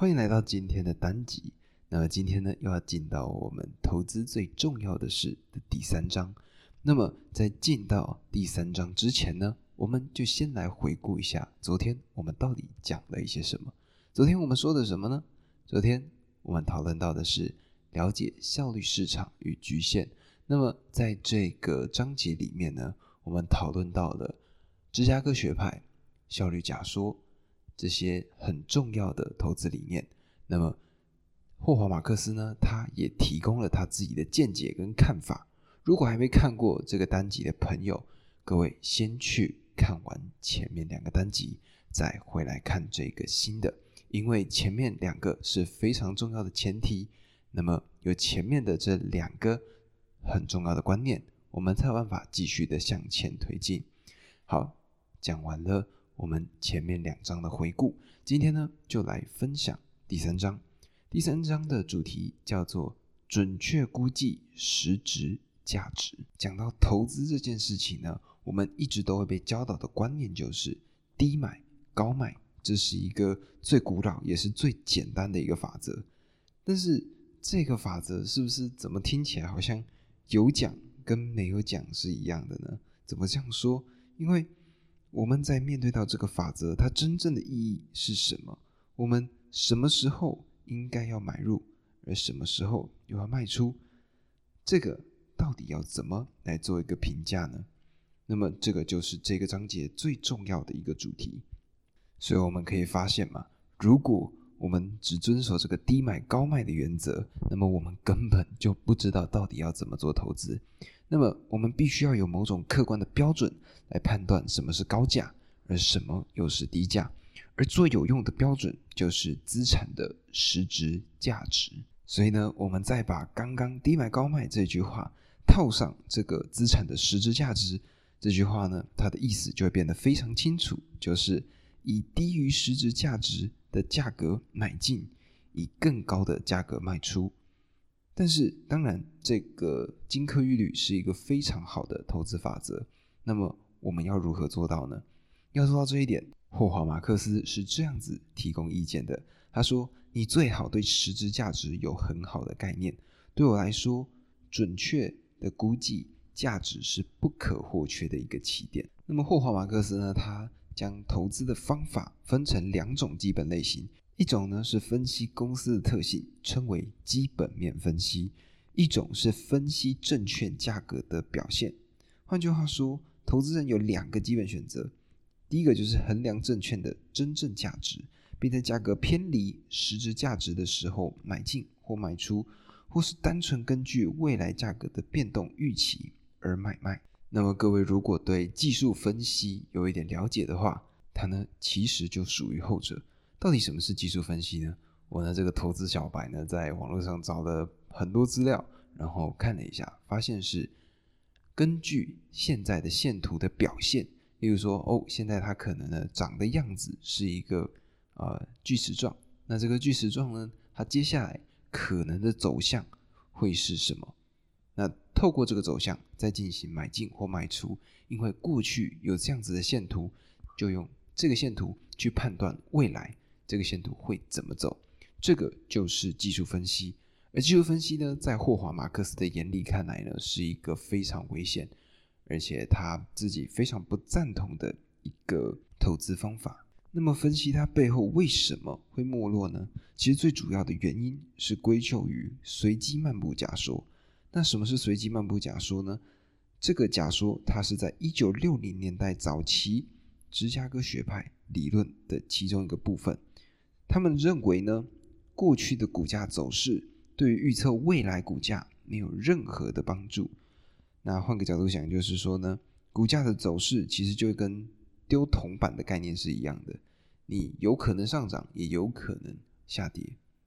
欢迎来到今天的单集。那么今天呢，又要进到我们投资最重要的事的第三章。那么在进到第三章之前呢，我们就先来回顾一下昨天我们到底讲了一些什么。昨天我们说的什么呢？昨天我们讨论到的是了解效率市场与局限。那么在这个章节里面呢，我们讨论到了芝加哥学派、效率假说。这些很重要的投资理念，那么霍华马克思呢，他也提供了他自己的见解跟看法。如果还没看过这个单集的朋友，各位先去看完前面两个单集，再回来看这个新的，因为前面两个是非常重要的前提。那么有前面的这两个很重要的观念，我们才有办法继续的向前推进。好，讲完了。我们前面两章的回顾，今天呢就来分享第三章。第三章的主题叫做“准确估计实质价值”。讲到投资这件事情呢，我们一直都会被教导的观念就是低买高卖，这是一个最古老也是最简单的一个法则。但是这个法则是不是怎么听起来好像有讲跟没有讲是一样的呢？怎么这样说？因为我们在面对到这个法则，它真正的意义是什么？我们什么时候应该要买入，而什么时候又要卖出？这个到底要怎么来做一个评价呢？那么，这个就是这个章节最重要的一个主题。所以我们可以发现嘛，如果我们只遵守这个低买高卖的原则，那么我们根本就不知道到底要怎么做投资。那么，我们必须要有某种客观的标准来判断什么是高价，而什么又是低价。而最有用的标准就是资产的实质价值。所以呢，我们再把刚刚“低买高卖”这句话套上这个资产的实质价值这句话呢，它的意思就会变得非常清楚，就是以低于实质价值的价格买进，以更高的价格卖出。但是，当然，这个金科玉律是一个非常好的投资法则。那么，我们要如何做到呢？要做到这一点，霍华马克思是这样子提供意见的。他说：“你最好对实质价值有很好的概念。对我来说，准确的估计价值是不可或缺的一个起点。”那么，霍华马克思呢？他将投资的方法分成两种基本类型。一种呢是分析公司的特性，称为基本面分析；一种是分析证券价格的表现。换句话说，投资人有两个基本选择：第一个就是衡量证券的真正价值，并在价格偏离实质价值的时候买进或卖出；或是单纯根据未来价格的变动预期而买卖。那么，各位如果对技术分析有一点了解的话，它呢其实就属于后者。到底什么是技术分析呢？我呢这个投资小白呢，在网络上找了很多资料，然后看了一下，发现是根据现在的线图的表现，例如说，哦，现在它可能呢长的样子是一个呃锯齿状，那这个锯齿状呢，它接下来可能的走向会是什么？那透过这个走向再进行买进或卖出，因为过去有这样子的线图，就用这个线图去判断未来。这个线图会怎么走？这个就是技术分析。而技术分析呢，在霍华·马克思的眼里看来呢，是一个非常危险，而且他自己非常不赞同的一个投资方法。那么，分析它背后为什么会没落呢？其实最主要的原因是归咎于随机漫步假说。那什么是随机漫步假说呢？这个假说它是在一九六零年代早期芝加哥学派理论的其中一个部分。他们认为呢，过去的股价走势对于预测未来股价没有任何的帮助。那换个角度想，就是说呢，股价的走势其实就跟丢铜板的概念是一样的，你有可能上涨，也有可能下跌。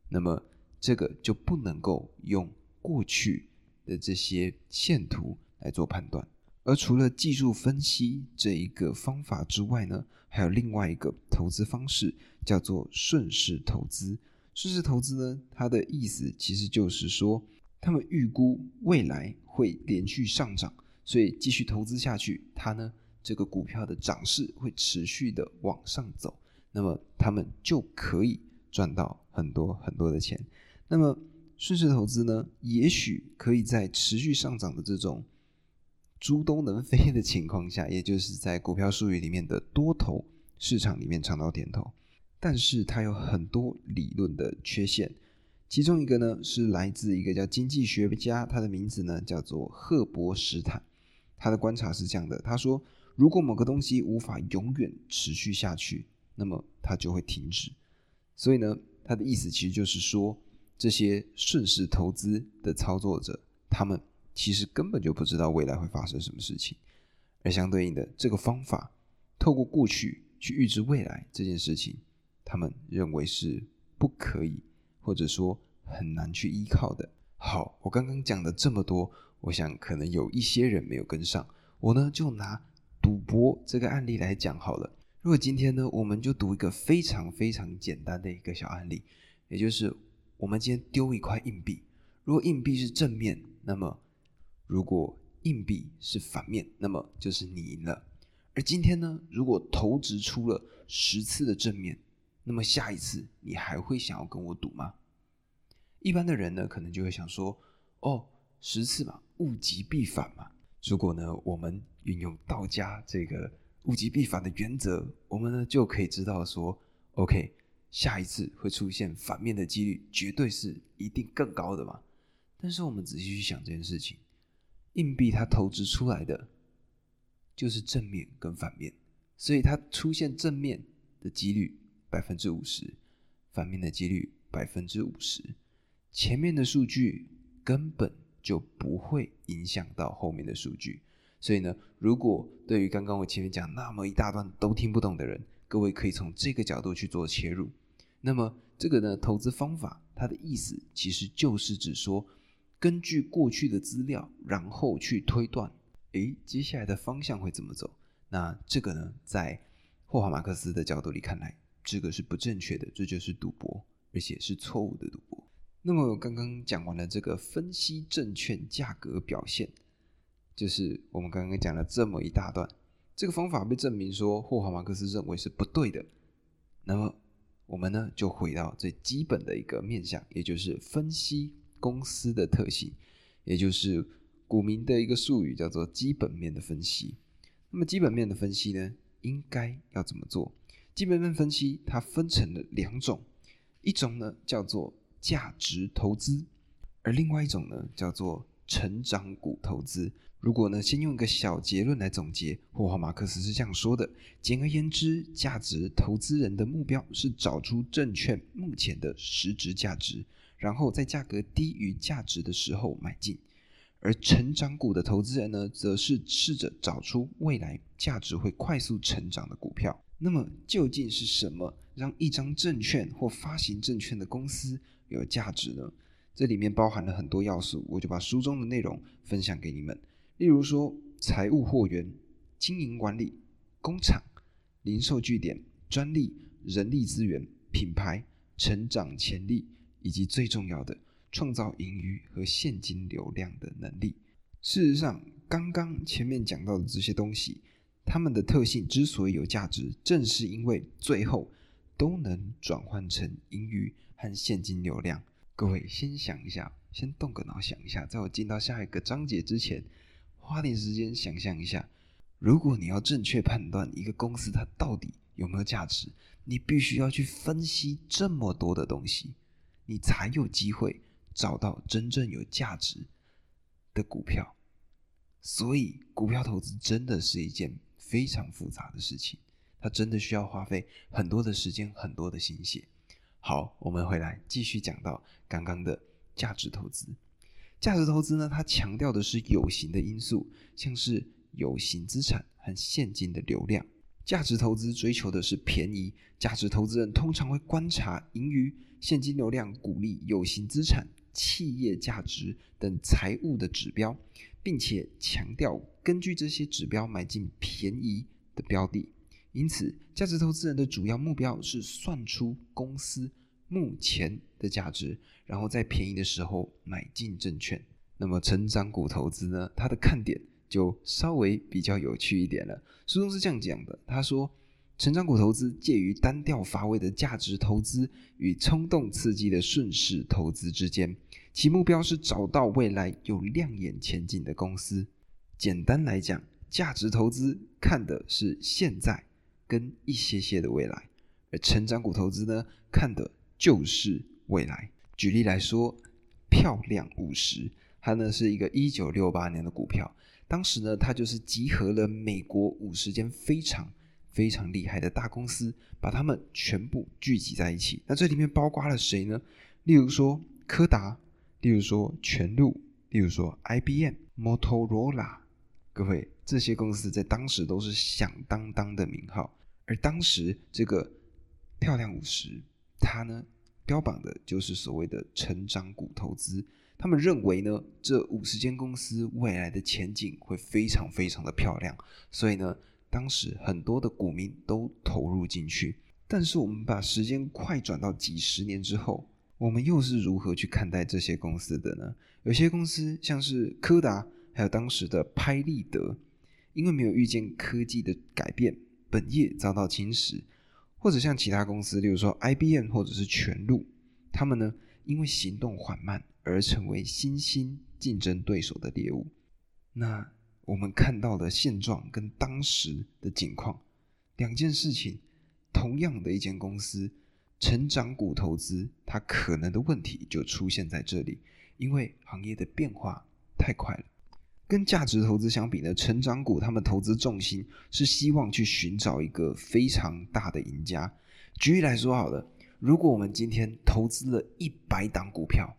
那么这个就不能够用过去的这些线图来做判断。而除了技术分析这一个方法之外呢，还有另外一个投资方式，叫做顺势投资。顺势投资呢，它的意思其实就是说，他们预估未来会连续上涨，所以继续投资下去，它呢这个股票的涨势会持续的往上走，那么他们就可以赚到很多很多的钱。那么顺势投资呢，也许可以在持续上涨的这种猪都能飞的情况下，也就是在股票术语里面的多头市场里面尝到甜头。但是它有很多理论的缺陷，其中一个呢是来自一个叫经济学家，他的名字呢叫做赫伯斯坦。他的观察是这样的，他说，如果某个东西无法永远持续下去，那么它就会停止。所以呢，他的意思其实就是说，这些顺势投资的操作者，他们其实根本就不知道未来会发生什么事情。而相对应的，这个方法透过过去去预知未来这件事情。他们认为是不可以，或者说很难去依靠的。好，我刚刚讲的这么多，我想可能有一些人没有跟上。我呢就拿赌博这个案例来讲好了。如果今天呢，我们就赌一个非常非常简单的一个小案例，也就是我们今天丢一块硬币，如果硬币是正面，那么如果硬币是反面，那么就是你赢了。而今天呢，如果投掷出了十次的正面，那么下一次你还会想要跟我赌吗？一般的人呢，可能就会想说：“哦，十次嘛，物极必反嘛。”如果呢，我们运用道家这个物极必反的原则，我们呢就可以知道说：“OK，下一次会出现反面的几率，绝对是一定更高的嘛。”但是我们仔细去想这件事情，硬币它投掷出来的就是正面跟反面，所以它出现正面的几率。百分之五十，反面的几率百分之五十，前面的数据根本就不会影响到后面的数据。所以呢，如果对于刚刚我前面讲那么一大段都听不懂的人，各位可以从这个角度去做切入。那么这个呢，投资方法它的意思其实就是指说，根据过去的资料，然后去推断，诶，接下来的方向会怎么走？那这个呢，在霍华马克思的角度里看来。这个是不正确的，这就是赌博，而且是错误的赌博。那么刚刚讲完了这个分析证券价格表现，就是我们刚刚讲了这么一大段，这个方法被证明说霍华马克思认为是不对的。那么我们呢就回到最基本的一个面向，也就是分析公司的特性，也就是股民的一个术语叫做基本面的分析。那么基本面的分析呢，应该要怎么做？基本面分析它分成了两种，一种呢叫做价值投资，而另外一种呢叫做成长股投资。如果呢先用一个小结论来总结，霍华马克思是这样说的：简而言之，价值投资人的目标是找出证券目前的实质价值，然后在价格低于价值的时候买进；而成长股的投资人呢，则是试着找出未来价值会快速成长的股票。那么究竟是什么让一张证券或发行证券的公司有价值呢？这里面包含了很多要素，我就把书中的内容分享给你们。例如说，财务货源、经营管理、工厂、零售据点、专利、人力资源、品牌、成长潜力，以及最重要的，创造盈余和现金流量的能力。事实上，刚刚前面讲到的这些东西。它们的特性之所以有价值，正是因为最后都能转换成盈余和现金流量。各位先想一下，先动个脑想一下，在我进到下一个章节之前，花点时间想象一下：如果你要正确判断一个公司它到底有没有价值，你必须要去分析这么多的东西，你才有机会找到真正有价值的股票。所以，股票投资真的是一件。非常复杂的事情，它真的需要花费很多的时间、很多的心血。好，我们回来继续讲到刚刚的价值投资。价值投资呢，它强调的是有形的因素，像是有形资产和现金的流量。价值投资追求的是便宜。价值投资人通常会观察盈余、现金流量、股利、有形资产、企业价值等财务的指标。并且强调根据这些指标买进便宜的标的，因此价值投资人的主要目标是算出公司目前的价值，然后在便宜的时候买进证券。那么成长股投资呢？它的看点就稍微比较有趣一点了。书中是这样讲的：他说，成长股投资介于单调乏味的价值投资与冲动刺激的顺势投资之间，其目标是找到未来有亮眼前景的公司。简单来讲，价值投资看的是现在跟一些些的未来，而成长股投资呢，看的就是未来。举例来说，漂亮五十，它呢是一个一九六八年的股票，当时呢他就是集合了美国五十间非常。非常厉害的大公司，把他们全部聚集在一起。那这里面包括了谁呢？例如说柯达，例如说全路，例如说 IBM、Motorola。各位，这些公司在当时都是响当当的名号。而当时这个漂亮五十，它呢标榜的就是所谓的成长股投资。他们认为呢，这五十间公司未来的前景会非常非常的漂亮，所以呢。当时很多的股民都投入进去，但是我们把时间快转到几十年之后，我们又是如何去看待这些公司的呢？有些公司像是柯达，还有当时的拍立得，因为没有预见科技的改变，本业遭到侵蚀；或者像其他公司，例如说 IBM 或者是全路，他们呢因为行动缓慢而成为新兴竞争对手的猎物。那。我们看到的现状跟当时的景况，两件事情，同样的一间公司，成长股投资，它可能的问题就出现在这里，因为行业的变化太快了。跟价值投资相比呢，成长股他们投资重心是希望去寻找一个非常大的赢家。举例来说，好了，如果我们今天投资了一百档股票，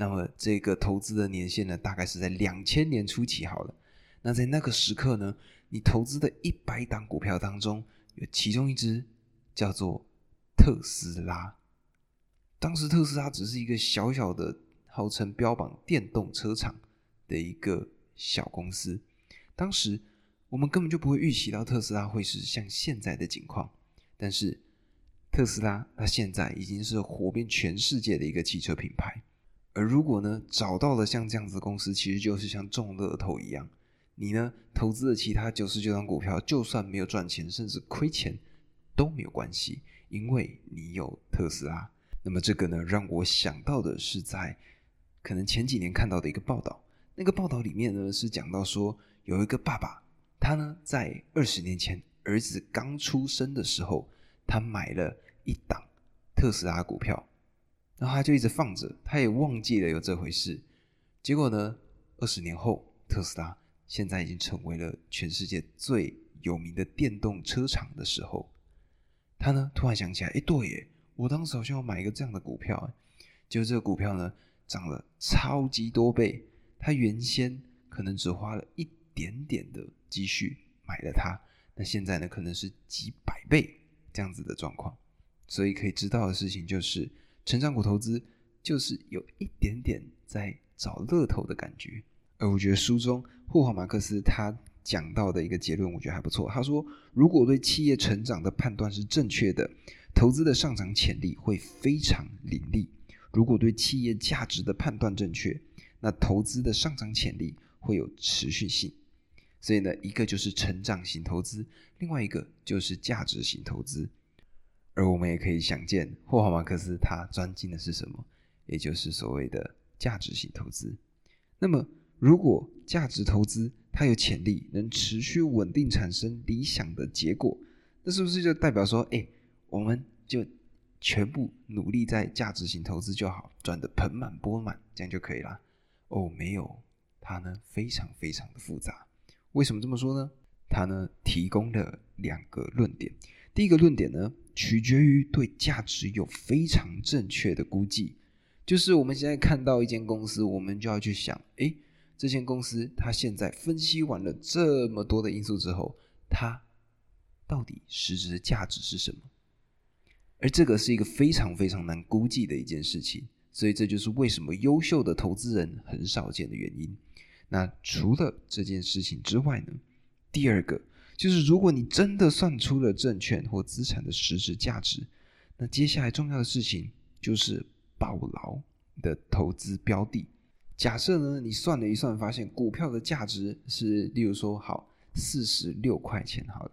那么这个投资的年限呢，大概是在两千年初期，好了。那在那个时刻呢，你投资的一百档股票当中，有其中一只叫做特斯拉。当时特斯拉只是一个小小的，号称标榜电动车厂的一个小公司。当时我们根本就不会预期到特斯拉会是像现在的景况。但是特斯拉它现在已经是火遍全世界的一个汽车品牌。而如果呢找到了像这样子的公司，其实就是像中乐透一样。你呢？投资的其他九十九张股票，就算没有赚钱，甚至亏钱都没有关系，因为你有特斯拉。那么这个呢，让我想到的是在可能前几年看到的一个报道。那个报道里面呢，是讲到说有一个爸爸，他呢在二十年前儿子刚出生的时候，他买了一档特斯拉股票，然后他就一直放着，他也忘记了有这回事。结果呢，二十年后，特斯拉。现在已经成为了全世界最有名的电动车厂的时候，他呢突然想起来，哎，对耶，我当时好像要买一个这样的股票，就这个股票呢涨了超级多倍，他原先可能只花了一点点的积蓄买了它，那现在呢可能是几百倍这样子的状况，所以可以知道的事情就是，成长股投资就是有一点点在找乐透的感觉。而我觉得书中霍华马克思他讲到的一个结论，我觉得还不错。他说，如果对企业成长的判断是正确的，投资的上涨潜力会非常凌厉；如果对企业价值的判断正确，那投资的上涨潜力会有持续性。所以呢，一个就是成长型投资，另外一个就是价值型投资。而我们也可以想见，霍华马克思他专精的是什么，也就是所谓的价值型投资。那么，如果价值投资它有潜力，能持续稳定产生理想的结果，那是不是就代表说，哎，我们就全部努力在价值型投资就好，赚得盆满钵满，这样就可以了？哦，没有，它呢非常非常的复杂。为什么这么说呢？它呢提供了两个论点。第一个论点呢，取决于对价值有非常正确的估计，就是我们现在看到一间公司，我们就要去想，哎。这间公司，它现在分析完了这么多的因素之后，它到底实质的价值是什么？而这个是一个非常非常难估计的一件事情，所以这就是为什么优秀的投资人很少见的原因。那除了这件事情之外呢？第二个就是，如果你真的算出了证券或资产的实质价值，那接下来重要的事情就是保牢的投资标的。假设呢，你算了一算，发现股票的价值是，例如说，好四十六块钱，好了，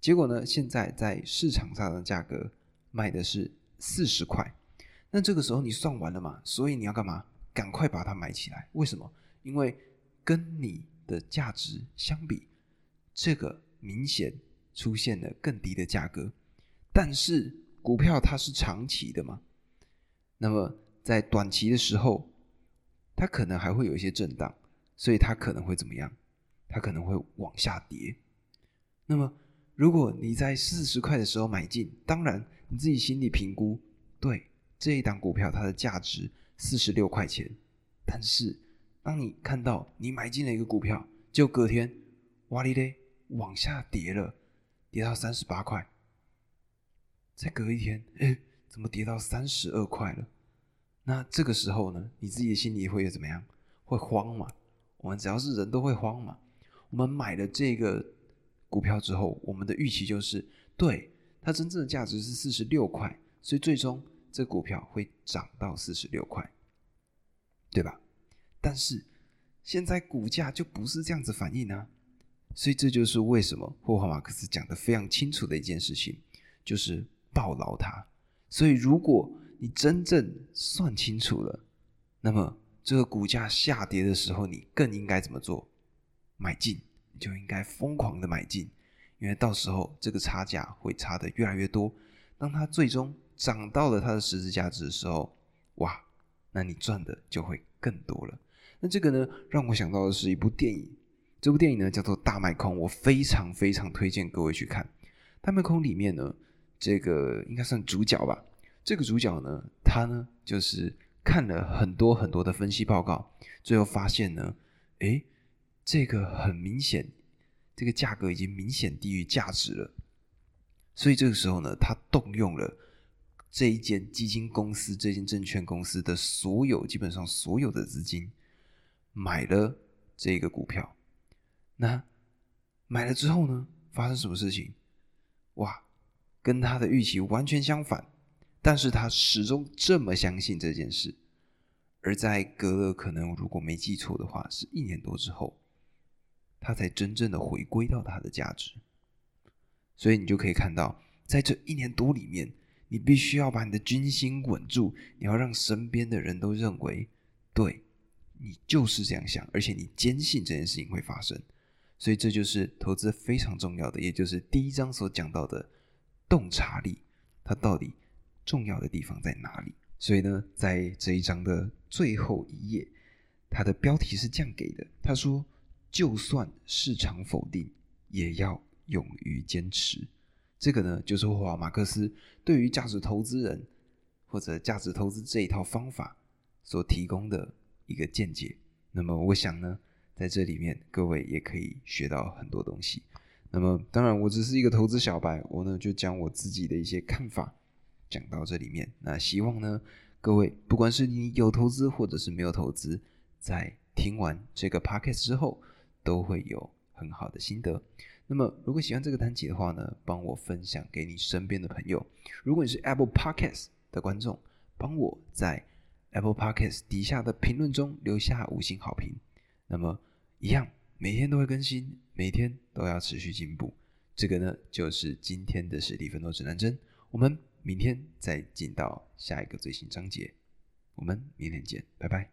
结果呢，现在在市场上的价格卖的是四十块。那这个时候你算完了嘛？所以你要干嘛？赶快把它买起来。为什么？因为跟你的价值相比，这个明显出现了更低的价格。但是股票它是长期的嘛？那么在短期的时候，它可能还会有一些震荡，所以它可能会怎么样？它可能会往下跌。那么如果你在四十块的时候买进，当然你自己心里评估，对这一档股票它的价值四十六块钱。但是当你看到你买进了一个股票，就隔天哇哩嘞往下跌了，跌到三十八块。再隔一天，哎，怎么跌到三十二块了？那这个时候呢，你自己的心里会怎么样？会慌嘛？我们只要是人都会慌嘛。我们买了这个股票之后，我们的预期就是，对它真正的价值是四十六块，所以最终这股票会涨到四十六块，对吧？但是现在股价就不是这样子反应啊，所以这就是为什么霍华马克思讲的非常清楚的一件事情，就是。抱牢它，所以如果你真正算清楚了，那么这个股价下跌的时候，你更应该怎么做？买进，你就应该疯狂的买进，因为到时候这个差价会差的越来越多。当它最终涨到了它的实质价值的时候，哇，那你赚的就会更多了。那这个呢，让我想到的是一部电影，这部电影呢叫做《大卖空》，我非常非常推荐各位去看《大卖空》里面呢。这个应该算主角吧。这个主角呢，他呢就是看了很多很多的分析报告，最后发现呢，诶，这个很明显，这个价格已经明显低于价值了。所以这个时候呢，他动用了这一间基金公司、这间证券公司的所有基本上所有的资金，买了这个股票。那买了之后呢，发生什么事情？哇！跟他的预期完全相反，但是他始终这么相信这件事。而在隔了可能如果没记错的话，是一年多之后，他才真正的回归到他的价值。所以你就可以看到，在这一年多里面，你必须要把你的军心稳住，你要让身边的人都认为，对你就是这样想，而且你坚信这件事情会发生。所以这就是投资非常重要的，也就是第一章所讲到的。洞察力，它到底重要的地方在哪里？所以呢，在这一章的最后一页，它的标题是这样给的：他说，就算市场否定，也要勇于坚持。这个呢，就是霍华马克思对于价值投资人或者价值投资这一套方法所提供的一个见解。那么，我想呢，在这里面各位也可以学到很多东西。那么，当然，我只是一个投资小白，我呢就将我自己的一些看法讲到这里面。那希望呢，各位不管是你有投资或者是没有投资，在听完这个 podcast 之后，都会有很好的心得。那么，如果喜欢这个单集的话呢，帮我分享给你身边的朋友。如果你是 Apple Podcast 的观众，帮我在 Apple Podcast 底下的评论中留下五星好评。那么，一样。每天都会更新，每天都要持续进步。这个呢，就是今天的实力奋斗指南针。我们明天再进到下一个最新章节。我们明天见，拜拜。